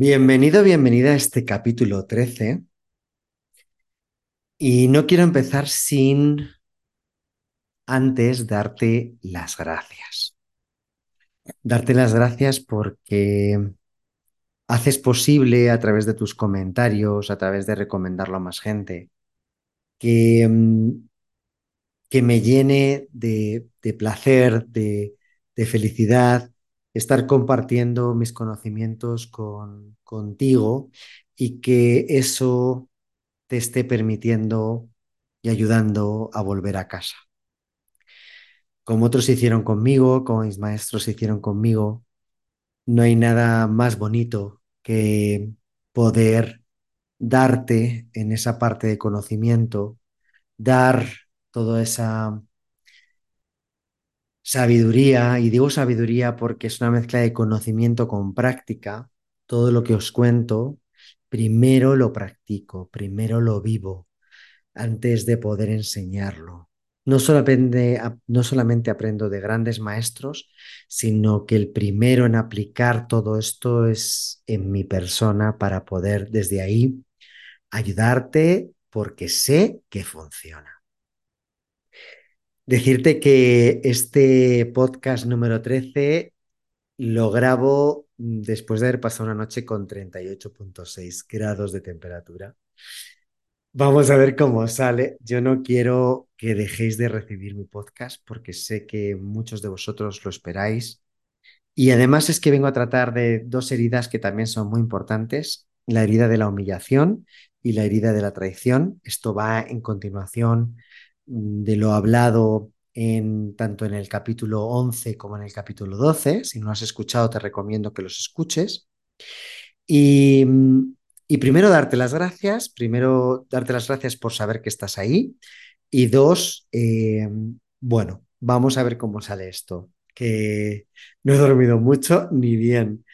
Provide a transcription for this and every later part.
Bienvenido, bienvenida a este capítulo 13. Y no quiero empezar sin antes darte las gracias. Darte las gracias porque haces posible a través de tus comentarios, a través de recomendarlo a más gente, que, mm, que me llene de, de placer, de, de felicidad, estar compartiendo mis conocimientos con, contigo y que eso te esté permitiendo y ayudando a volver a casa. Como otros hicieron conmigo, como mis maestros hicieron conmigo, no hay nada más bonito que poder darte en esa parte de conocimiento, dar toda esa sabiduría, y digo sabiduría porque es una mezcla de conocimiento con práctica, todo lo que os cuento, primero lo practico, primero lo vivo, antes de poder enseñarlo. No, no solamente aprendo de grandes maestros, sino que el primero en aplicar todo esto es en mi persona para poder desde ahí ayudarte porque sé que funciona. Decirte que este podcast número 13 lo grabo después de haber pasado una noche con 38.6 grados de temperatura. Vamos a ver cómo sale. Yo no quiero que dejéis de recibir mi podcast porque sé que muchos de vosotros lo esperáis. Y además es que vengo a tratar de dos heridas que también son muy importantes. La herida de la humillación y la herida de la traición. Esto va en continuación de lo hablado en, tanto en el capítulo 11 como en el capítulo 12. Si no has escuchado, te recomiendo que los escuches. Y, primero, darte las gracias. Primero, darte las gracias por saber que estás ahí. Y dos, eh, bueno, vamos a ver cómo sale esto. Que no he dormido mucho ni bien,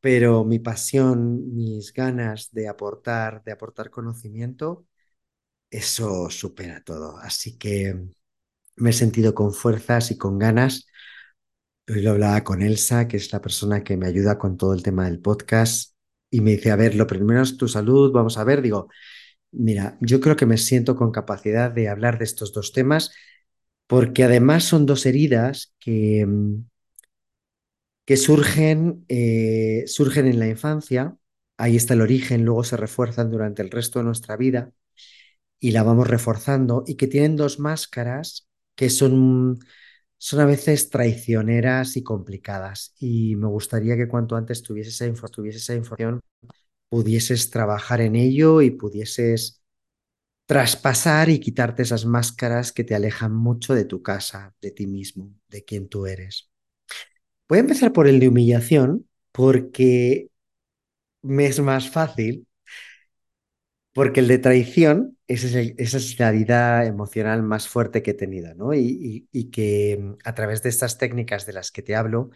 pero mi pasión, mis ganas de aportar, de aportar conocimiento, eso supera todo. Así que me he sentido con fuerzas y con ganas. Hoy lo hablaba con Elsa, que es la persona que me ayuda con todo el tema del podcast, y me dice, a ver, lo primero es tu salud, vamos a ver, digo, mira, yo creo que me siento con capacidad de hablar de estos dos temas, porque además son dos heridas que, mm, que surgen, eh, surgen en la infancia, ahí está el origen, luego se refuerzan durante el resto de nuestra vida y la vamos reforzando y que tienen dos máscaras que son, son a veces traicioneras y complicadas. Y me gustaría que cuanto antes tuvieses esa, tuviese esa información, pudieses trabajar en ello y pudieses traspasar y quitarte esas máscaras que te alejan mucho de tu casa, de ti mismo, de quien tú eres. Voy a empezar por el de humillación porque me es más fácil porque el de traición, esa es, la herida emocional más fuerte que he tenido, ¿no? Y, que mm, a través de estas técnicas de las que te hablo,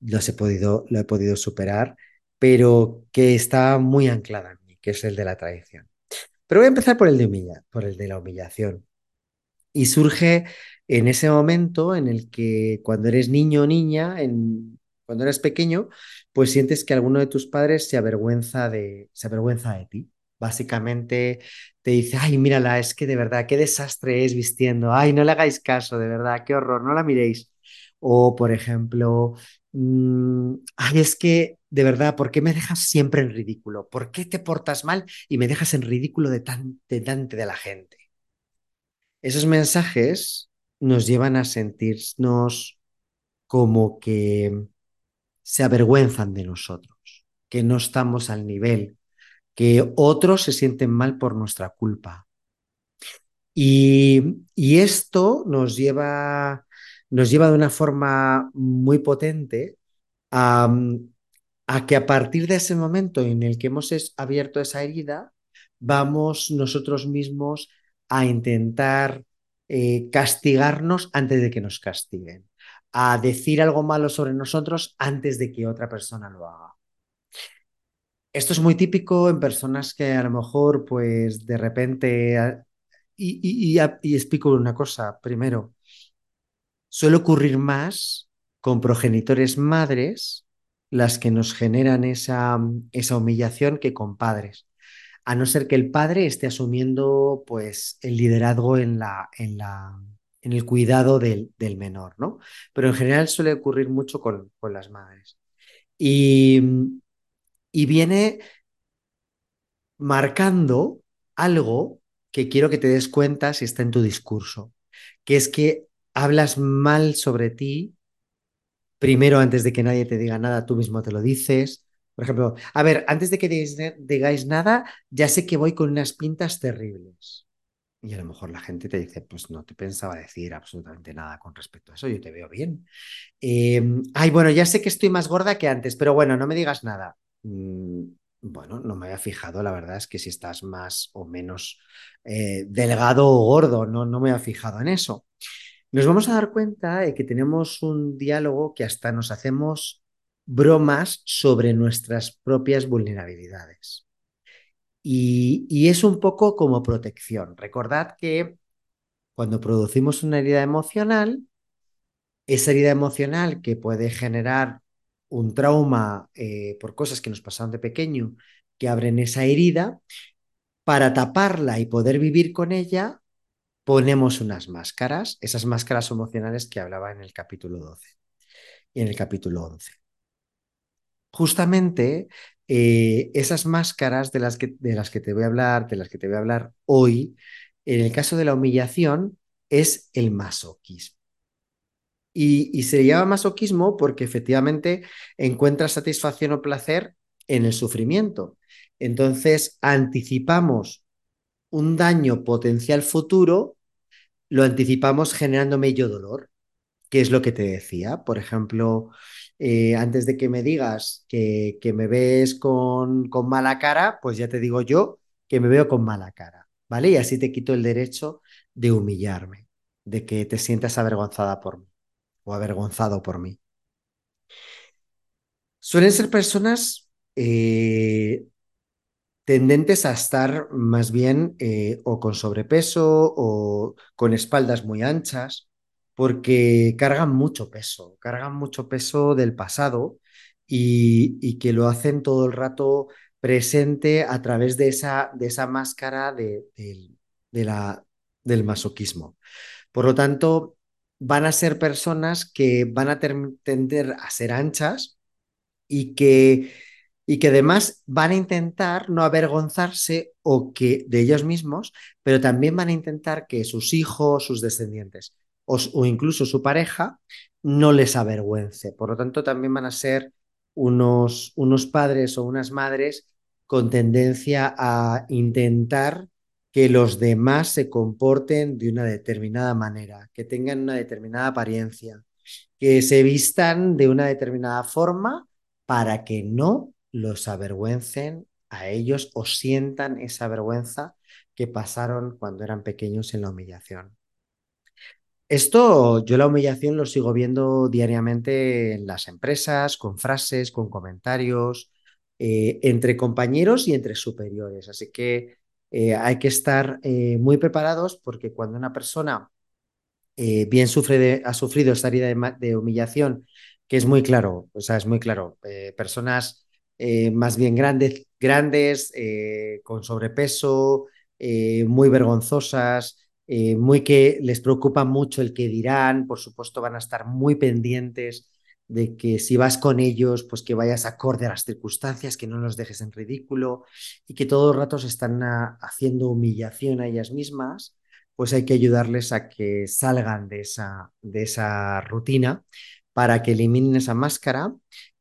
los he podido, lo he podido superar, pero que está muy anclada en mí, que es el de la traición. Pero voy a empezar por el de, por el de la humillación. Y surge en ese momento en el que cuando eres niño o niña, en, cuando eres pequeño, pues sientes que alguno de tus padres se avergüenza de, se avergüenza de ti básicamente te dice, ay, mírala, es que de verdad, qué desastre es vistiendo, ay, no le hagáis caso, de verdad, qué horror, no la miréis. O, por ejemplo, mm, ay, es que, de verdad, ¿por qué me dejas siempre en ridículo? ¿Por qué te portas mal y me dejas en ridículo de tan, delante de la gente? Esos mensajes nos llevan a sentirnos como que se avergüenzan de nosotros, que no estamos al nivel que otros se sienten mal por nuestra culpa. Y, esto nos lleva, nos lleva de una forma muy potente a, a que a partir de ese momento en el que hemos abierto esa herida, vamos nosotros mismos a intentar eh, castigarnos antes de que nos castiguen, a decir algo malo sobre nosotros antes de que otra persona lo haga. Esto es muy típico en personas que a lo mejor, pues de repente, y, y explico una cosa, primero, suele ocurrir más con progenitores madres las que nos generan esa, esa humillación que con padres. A no ser que el padre esté asumiendo pues el liderazgo en la, en la, en el cuidado del, del, menor, ¿no? Pero en general suele ocurrir mucho con, con las madres. Y, y viene marcando algo que quiero que te des cuenta si está en tu discurso, que es que hablas mal sobre ti primero antes de que nadie te diga nada, tú mismo te lo dices. Por ejemplo, a ver, antes de que digáis nada, ya sé que voy con unas pintas terribles. Y a lo mejor la gente te dice, pues no te pensaba decir absolutamente nada con respecto a eso, yo te veo bien. Em, ay, bueno, ya sé que estoy más gorda que antes, pero bueno, no me digas nada. Mm, bueno, no me había fijado, la verdad es que si estás más o menos eh, delgado o gordo, no, no me había fijado en eso nos vamos a dar cuenta de que tenemos un diálogo que hasta nos hacemos bromas sobre nuestras propias vulnerabilidades. Y, es un poco como protección. Recordad que cuando producimos una herida emocional, esa herida emocional que puede generar un trauma eh, por cosas que nos pasaron de pequeño, que abren esa herida, para taparla y poder vivir con ella, ponemos unas máscaras, esas máscaras emocionales que hablaba en el capítulo 12 y en el capítulo 11. Justamente eh, esas máscaras de las, que, de las que te voy a hablar, de las que te voy a hablar hoy, en el caso de la humillación, es el masoquismo. Y, se llama masoquismo porque efectivamente encuentra satisfacción o placer en el sufrimiento. Entonces anticipamos un daño potencial futuro, lo anticipamos generándome yo dolor, que es lo que te decía. Por ejemplo, eh, antes de que me digas que, que me ves con, con, mala cara, pues ya te digo yo que me veo con mala cara, ¿vale? Y así te quito el derecho de humillarme, de que te sientas avergonzada por mí o avergonzado por mí. Suelen ser personas eh, tendentes a estar más bien eh, o con sobrepeso o con espaldas muy anchas, porque cargan mucho peso, cargan mucho peso del pasado y, que lo hacen todo el rato presente a través de esa, de esa máscara de, la, del masoquismo. Por lo tanto, van a ser personas que van a tender a ser anchas y que y que además van a intentar no avergonzarse o que de ellos mismos, pero también van a intentar que sus hijos, sus descendientes o, o incluso su pareja no les avergüence. Por lo tanto, también van a ser unos, unos padres o unas madres con tendencia a intentar que los demás se comporten de una determinada manera, que tengan una determinada apariencia, que se vistan de una determinada forma para que no los avergüencen a ellos o sientan esa vergüenza que pasaron cuando eran pequeños en la humillación. Esto yo la humillación lo sigo viendo diariamente en las empresas, con frases, con comentarios, eh, entre compañeros y entre superiores. Así que eh, hay que estar eh, muy preparados porque cuando una persona bien sufre ha sufrido esta herida de, de, humillación, que es muy claro, o sea, es muy claro, personas eh, más bien grandes, grandes eh, con sobrepeso, eh, muy vergonzosas, muy que les preocupa mucho el que dirán, por supuesto van a estar muy pendientes de que si vas con ellos, pues que vayas acorde a las circunstancias, que no los dejes en ridículo y que todos los ratos están haciendo humillación a ellas mismas, pues hay que ayudarles a que salgan de esa, de esa rutina para que eliminen esa máscara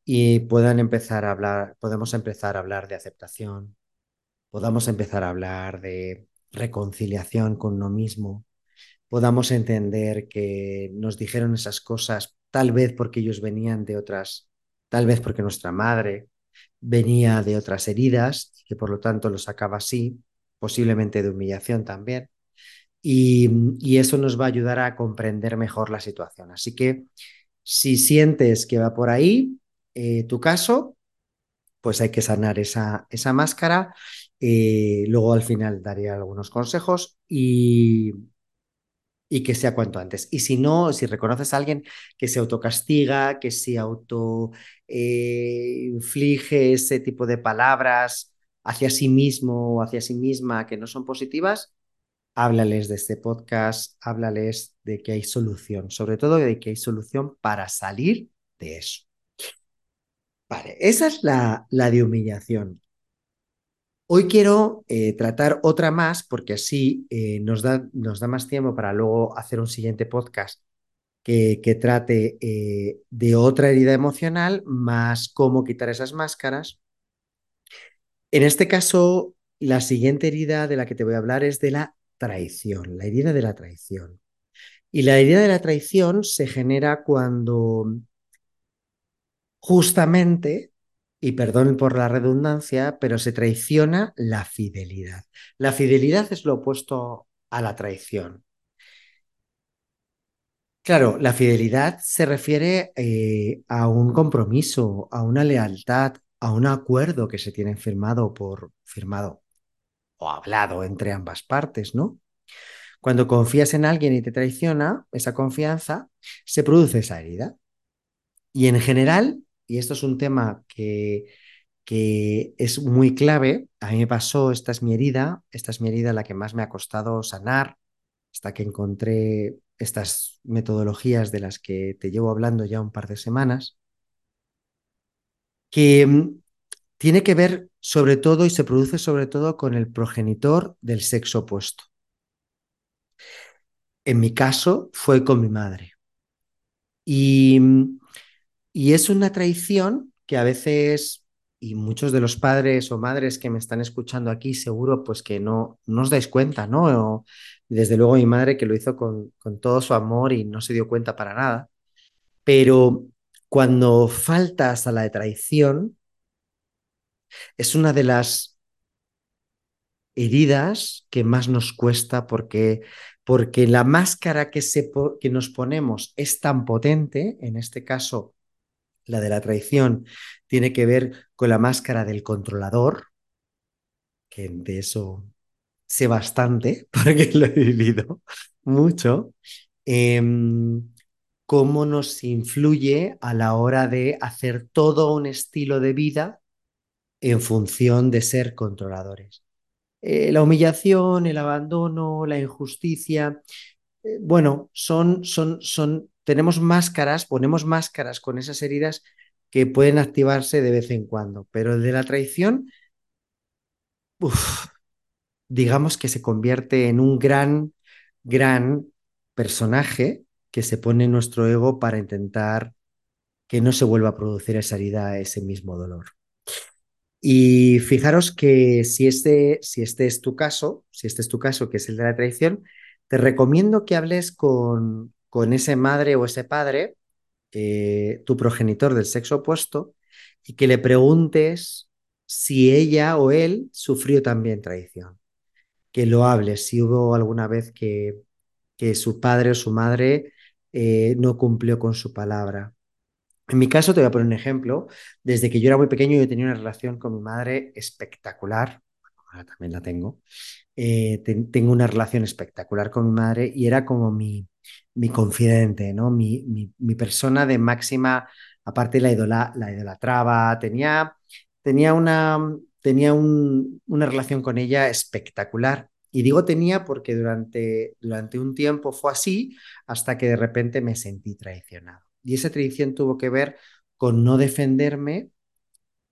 y puedan empezar a hablar, podemos empezar a hablar de aceptación, podamos empezar a hablar de reconciliación con uno mismo, podamos entender que nos dijeron esas cosas tal vez porque ellos venían de otras, tal vez porque nuestra madre venía de otras heridas y que por lo tanto lo sacaba así, posiblemente de humillación también. Y, y, eso nos va a ayudar a comprender mejor la situación. Así que si sientes que va por ahí eh, tu caso, pues hay que sanar esa, esa máscara. Eh, luego al final daré algunos consejos y, y que sea cuanto antes. Y si no, si reconoces a alguien que se autocastiga, que se auto eh, inflige ese tipo de palabras hacia sí mismo o hacia sí misma que no son positivas, háblales de este podcast, háblales de que hay solución, sobre todo de que hay solución para salir de eso. Vale, esa es la, la de humillación. Hoy quiero eh, tratar otra más porque así eh, nos, da, nos, da, más tiempo para luego hacer un siguiente podcast que, trate eh, de otra herida emocional, más cómo quitar esas máscaras. En este caso, la siguiente herida de la que te voy a hablar es de la traición, la herida de la traición. Y la herida de la traición se genera cuando justamente y perdón por la redundancia, pero se traiciona la fidelidad. La fidelidad es lo opuesto a la traición. Claro, la fidelidad se refiere eh, a un compromiso, a una lealtad, a un acuerdo que se tiene firmado por firmado o hablado entre ambas partes, ¿no? Cuando confías en alguien y te traiciona, esa confianza, se produce esa herida. Y en general, y esto es un tema que, que es muy clave, a mí me pasó, esta es mi herida, esta es mi herida la que más me ha costado sanar, hasta que encontré estas metodologías de las que te llevo hablando ya un par de semanas, que mm, tiene que ver sobre todo y se produce sobre todo con el progenitor del sexo opuesto. En mi caso fue con mi madre. Y mm, y es una traición que a veces, y muchos de los padres o madres que me están escuchando aquí, seguro pues que no, no os dais cuenta, ¿no? desde luego mi madre que lo hizo con, con todo su amor y no se dio cuenta para nada. Pero cuando faltas a la traición, es una de las heridas que más nos cuesta porque, porque la máscara que, se, que nos ponemos es tan potente, en este caso la de la traición tiene que ver con la máscara del controlador, que de eso sé bastante porque lo he vivido mucho. Em, cómo nos influye a la hora de hacer todo un estilo de vida en función de ser controladores. Eh, la humillación, el abandono, la injusticia, eh, bueno, son, son, son tenemos máscaras, ponemos máscaras con esas heridas que pueden activarse de vez en cuando, pero el de la traición, digamos que se convierte en un gran, gran personaje que se pone en nuestro ego para intentar que no se vuelva a producir esa herida, ese mismo dolor. Y fijaros que si este, si este es tu caso, si este es tu caso, que es el de la traición, te recomiendo que hables con, con ese madre o ese padre, eh, tu progenitor del sexo opuesto, y que le preguntes si ella o él sufrió también traición. Que lo hables, si hubo alguna vez que, que su padre o su madre eh, no cumplió con su palabra. En mi caso, te voy a poner un ejemplo. Desde que yo era muy pequeño, yo tenía una relación con mi madre espectacular. ahora también la tengo. Eh, tengo una relación espectacular con mi madre y era como mi, mi confidente, ¿no? Mi, mi, persona de máxima, aparte la, idola, la idolatraba, tenía, tenía, una, tenía un, una relación con ella espectacular. Y digo tenía porque durante, durante un tiempo fue así hasta que de repente me sentí traicionado. Y esa traición tuvo que ver con no defenderme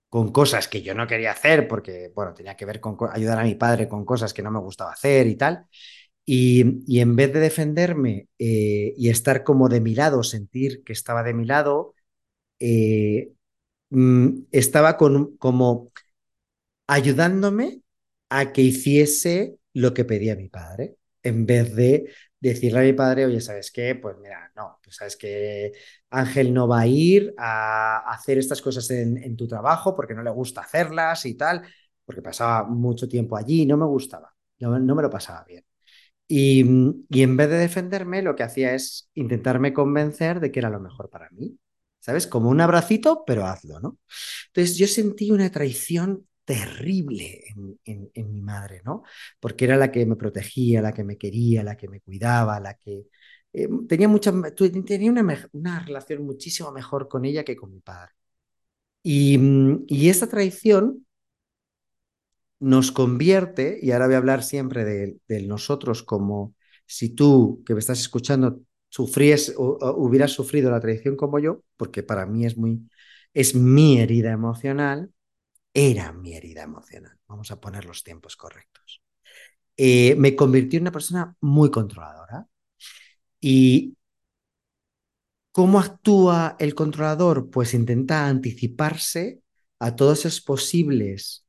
con cosas que yo no quería hacer porque, bueno, tenía que ver con ayudar a mi padre con cosas que no me gustaba hacer y tal. Y, en vez de defenderme eh, y estar como de mi lado, sentir que estaba de mi lado, eh, mm, estaba con, como ayudándome a que hiciese lo que pedía mi padre, en vez de decirle a mi padre, oye, ¿sabes qué? Pues mira, no, pues sabes que Ángel no va a ir a hacer estas cosas en, en tu trabajo porque no le gusta hacerlas y tal, porque pasaba mucho tiempo allí y no me gustaba, no, no me lo pasaba bien. Y, y, en vez de defenderme, lo que hacía es intentarme convencer de que era lo mejor para mí. ¿Sabes? Como un abracito, pero hazlo, ¿no? Entonces yo sentí una traición terrible en, en, mi madre, ¿no? Porque era la que me protegía, la que me quería, la que me cuidaba, la que... Eh, tenía mucha, tenía una, una, relación muchísimo mejor con ella que con mi padre. Y, y esta traición nos convierte, y ahora voy a hablar siempre de, nosotros como si tú que me estás escuchando sufríes o, hubieras sufrido la traición como yo, porque para mí es muy, es mi herida emocional, era mi herida emocional. Vamos a poner los tiempos correctos. Eh, me convirtió en una persona muy controladora. ¿Y cómo actúa el controlador? Pues intenta anticiparse a todos esos posibles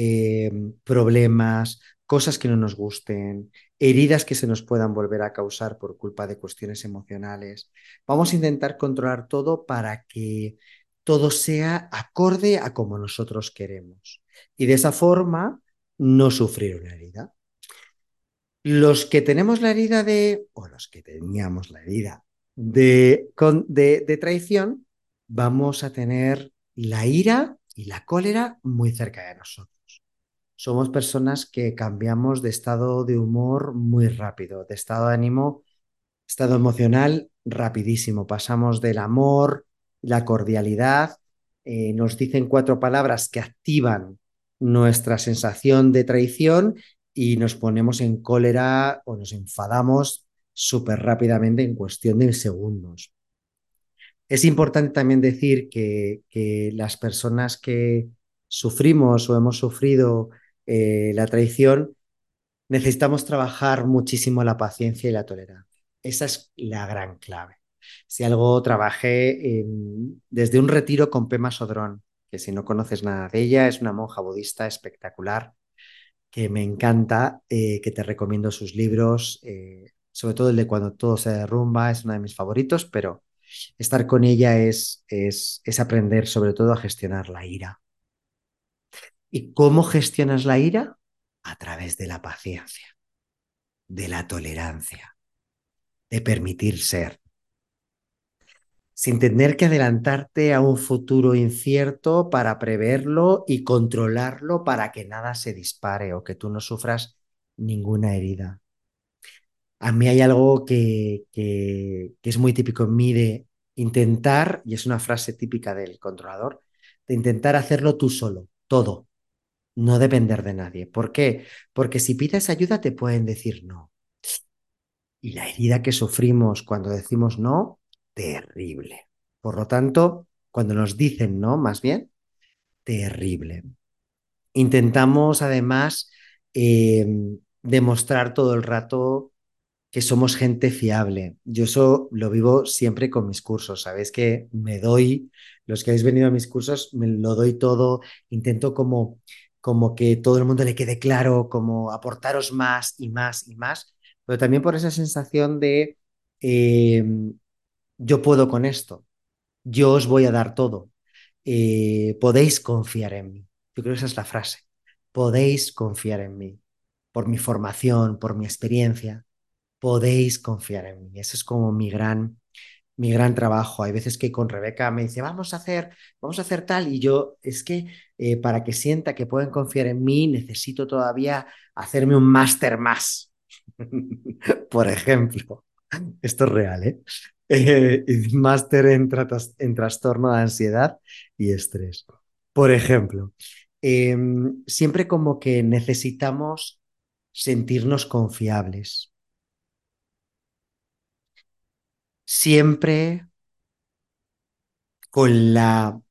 eh, problemas, cosas que no nos gusten, heridas que se nos puedan volver a causar por culpa de cuestiones emocionales. Vamos a intentar controlar todo para que todo sea acorde a como nosotros queremos. Y de esa forma no sufrir una herida. Los que tenemos la herida de, o los que teníamos la herida de, de, de traición, vamos a tener la ira y la cólera muy cerca de nosotros somos personas que cambiamos de estado de humor muy rápido, de estado de ánimo, estado emocional rapidísimo. Pasamos del amor, la cordialidad, eh, nos dicen cuatro palabras que activan nuestra sensación de traición y nos ponemos en cólera o nos enfadamos súper rápidamente en cuestión de segundos. Es importante también decir que, que las personas que sufrimos o hemos sufrido eh, la traición, necesitamos trabajar muchísimo la paciencia y la tolerancia. Esa es la gran clave. Si algo trabajé en, desde un retiro con Pema Sodrón, que si no conoces nada de ella, es una monja budista espectacular, que me encanta, eh, que te recomiendo sus libros, eh, sobre todo el de Cuando todo se derrumba, es uno de mis favoritos, pero estar con ella es, es, es aprender sobre todo a gestionar la ira. ¿Y cómo gestionas la ira? A través de la paciencia, de la tolerancia, de permitir ser. Sin tener que adelantarte a un futuro incierto para preverlo y controlarlo para que nada se dispare o que tú no sufras ninguna herida. A mí hay algo que, que, que es muy típico en mí de intentar, y es una frase típica del controlador, de intentar hacerlo tú solo, todo, no depender de nadie. ¿Por qué? Porque si pides ayuda te pueden decir no. Y la herida que sufrimos cuando decimos no, terrible. Por lo tanto, cuando nos dicen no, más bien, terrible. Intentamos además eh, demostrar todo el rato que somos gente fiable. Yo eso lo vivo siempre con mis cursos. Sabéis que me doy, los que habéis venido a mis cursos, me lo doy todo. Intento como como que todo el mundo le quede claro, como aportaros más y más y más, pero también por esa sensación de eh, yo puedo con esto, yo os voy a dar todo, eh, podéis confiar en mí. Yo creo que esa es la frase, podéis confiar en mí, por mi formación, por mi experiencia, podéis confiar en mí. Ese es como mi gran mi gran trabajo. Hay veces que con Rebeca me dice, vamos a hacer, vamos a hacer tal, y yo es que eh, para que sienta que pueden confiar en mí, necesito todavía hacerme un máster más. Por ejemplo, esto es real, ¿eh? eh máster en, trastorno de ansiedad y estrés. Por ejemplo, eh, siempre como que necesitamos sentirnos confiables, siempre con la,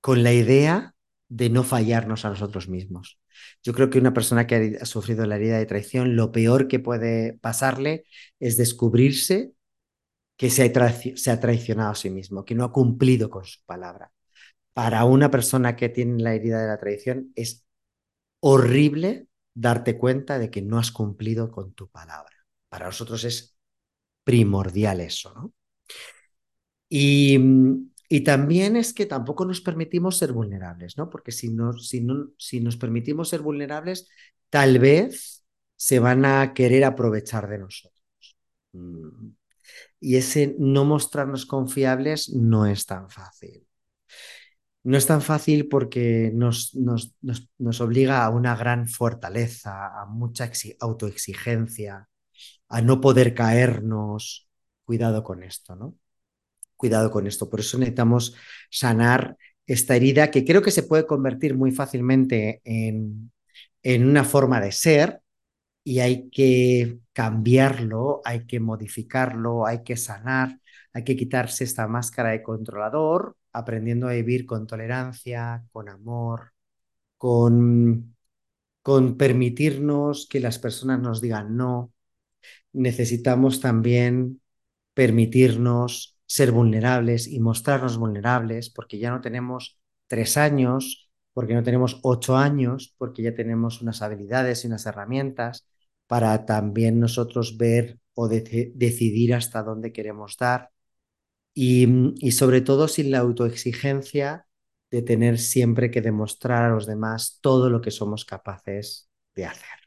con la idea de no fallarnos a nosotros mismos. Yo creo que una persona que ha sufrido la herida de traición, lo peor que puede pasarle es descubrirse que se ha, se ha traicionado a sí mismo, que no ha cumplido con su palabra. Para una persona que tiene la herida de la traición es horrible darte cuenta de que no has cumplido con tu palabra. Para nosotros es primordial eso, ¿no? Y, y también es que tampoco nos permitimos ser vulnerables, ¿no? Porque si, no, si, no, si nos permitimos ser vulnerables, tal vez se van a querer aprovechar de nosotros. Mm. Y ese no mostrarnos confiables no es tan fácil. No es tan fácil porque nos, nos, nos, nos obliga a una gran fortaleza, a mucha autoexigencia, a no poder caernos. Cuidado con esto, ¿no? Cuidado con esto. Por eso necesitamos sanar esta herida que creo que se puede convertir muy fácilmente en, en una forma de ser y hay que cambiarlo, hay que modificarlo, hay que sanar, hay que quitarse esta máscara de controlador, aprendiendo a vivir con tolerancia, con amor, con, con permitirnos que las personas nos digan no. Necesitamos también permitirnos ser vulnerables y mostrarnos vulnerables porque ya no tenemos tres años, porque no tenemos ocho años, porque ya tenemos unas habilidades y unas herramientas para también nosotros ver o de decidir hasta dónde queremos dar y, y sobre todo sin la autoexigencia de tener siempre que demostrar a los demás todo lo que somos capaces de hacer.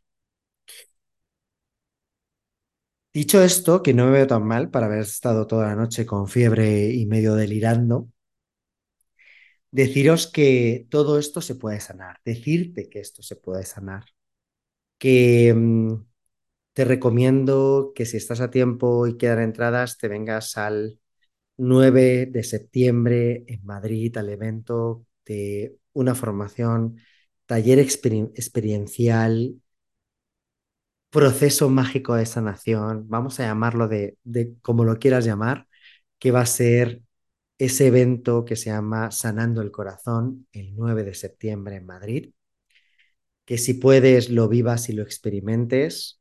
Dicho esto, que no me veo tan mal para haber estado toda la noche con fiebre y medio delirando, deciros que todo esto se puede sanar, decirte que esto se puede sanar, que mm, te recomiendo que si estás a tiempo y quedan entradas, te vengas al 9 de septiembre en Madrid al evento de una formación, taller experiencial, proceso mágico de sanación, vamos a llamarlo de, de como lo quieras llamar, que va a ser ese evento que se llama Sanando el Corazón el 9 de septiembre en Madrid. Que si puedes lo vivas y lo experimentes,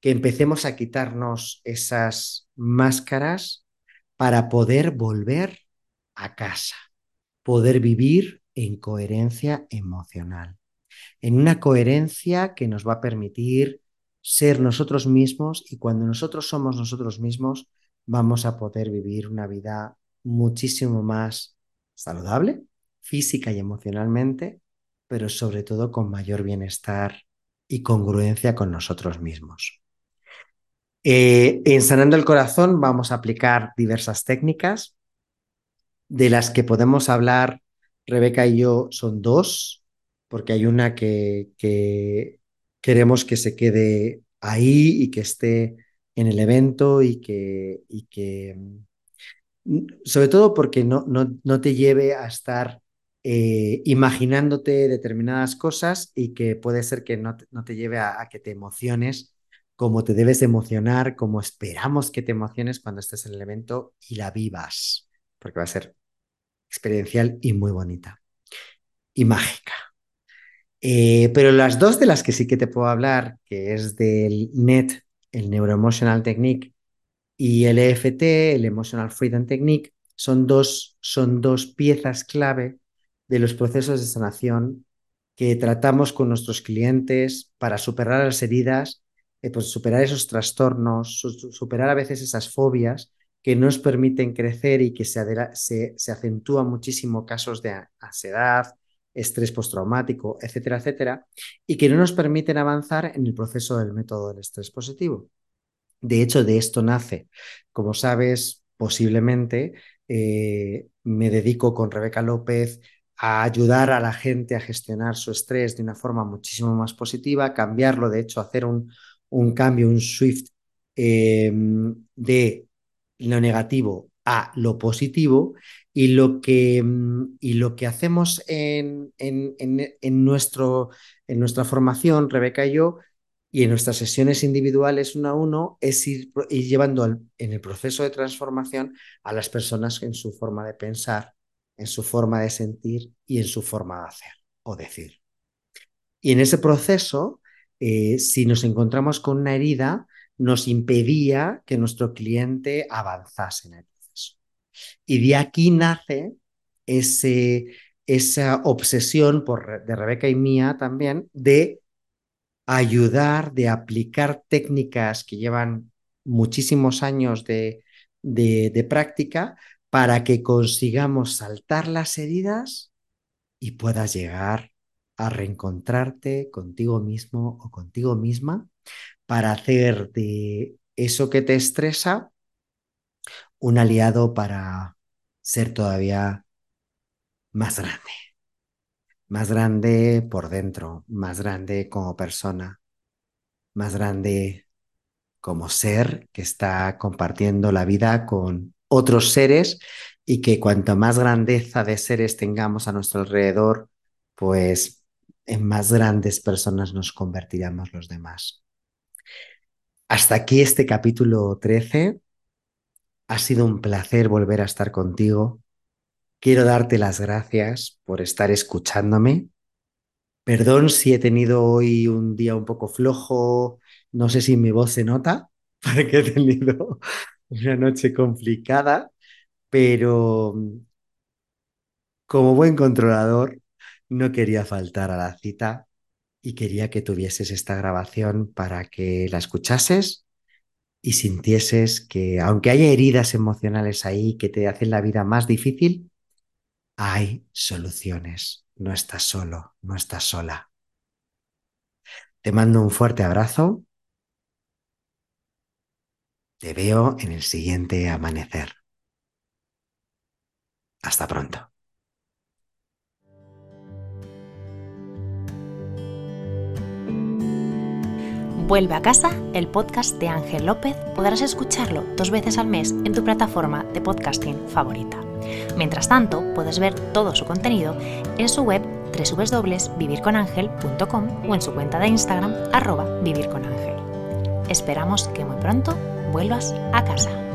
que empecemos a quitarnos esas máscaras para poder volver a casa, poder vivir en coherencia emocional, en una coherencia que nos va a permitir ser nosotros mismos y cuando nosotros somos nosotros mismos vamos a poder vivir una vida muchísimo más saludable, física y emocionalmente, pero sobre todo con mayor bienestar y congruencia con nosotros mismos. Eh, en Sanando el Corazón vamos a aplicar diversas técnicas, de las que podemos hablar, Rebeca y yo, son dos, porque hay una que, que queremos que se quede ahí y que esté en el evento y que, y que mm, sobre todo porque no, no, no te lleve a estar eh, imaginándote determinadas cosas y que puede ser que no te, no te lleve a, a, que te emociones como te debes emocionar, como esperamos que te emociones cuando estés en el evento y la vivas, porque va a ser experiencial y muy bonita y mágica. Eh, pero las dos de las que sí que te puedo hablar, que es del NET, el Neuroemotional Technique, y el EFT, el Emotional Freedom Technique, son dos, son dos piezas clave de los procesos de sanación que tratamos con nuestros clientes para superar las heridas eh, pues superar esos trastornos, superar a veces esas fobias que nos permiten crecer y que se, se, se acentúan muchísimo casos de ansiedad, estrés postraumático, etcétera, etcétera, y que no nos permiten avanzar en el proceso del método del estrés positivo. De hecho, de esto nace, como sabes, posiblemente eh, me dedico con Rebeca López a ayudar a la gente a gestionar su estrés de una forma muchísimo más positiva, cambiarlo, de hecho, hacer un, un cambio, un shift eh, de lo negativo a lo positivo y lo que, y lo que hacemos en, en, en, nuestro, en nuestra formación, Rebeca y yo, y en nuestras sesiones individuales uno a uno, es ir, llevando en el proceso de transformación a las personas en su forma de pensar, en su forma de sentir y en su forma de hacer o decir. Y en ese proceso eh, si nos encontramos con una herida, nos impedía que nuestro cliente avanzase en el. Y de aquí nace ese, esa obsesión por, de Rebeca y mía también de ayudar, de aplicar técnicas que llevan muchísimos años de, de práctica para que consigamos saltar las heridas y puedas llegar a reencontrarte contigo mismo o contigo misma para hacer de eso que te estresa un aliado para ser todavía más grande. Más grande por dentro, más grande como persona, más grande como ser que está compartiendo la vida con otros seres y que cuanto más grandeza de seres tengamos a nuestro alrededor, pues en más grandes personas nos convertiremos los demás. Hasta aquí este capítulo 13. Ha sido un placer volver a estar contigo. Quiero darte las gracias por estar escuchándome. Perdón si he tenido hoy un día un poco flojo. No sé si mi voz se nota, porque he tenido una noche complicada, pero como buen controlador no quería faltar a la cita y quería que tuvieses esta grabación para que la escuchases y sintieses que aunque haya heridas emocionales ahí que te hacen la vida más difícil, hay soluciones. No estás solo, no estás sola. Te mando un fuerte abrazo. Te veo en el siguiente amanecer. Hasta pronto. Vuelve a casa, el podcast de Ángel López, podrás escucharlo dos veces al mes en tu plataforma de podcasting favorita. Mientras tanto, puedes ver todo su contenido en su web www.vivirconangel.com o en su cuenta de Instagram arroba vivirconangel. Esperamos que muy pronto vuelvas a casa.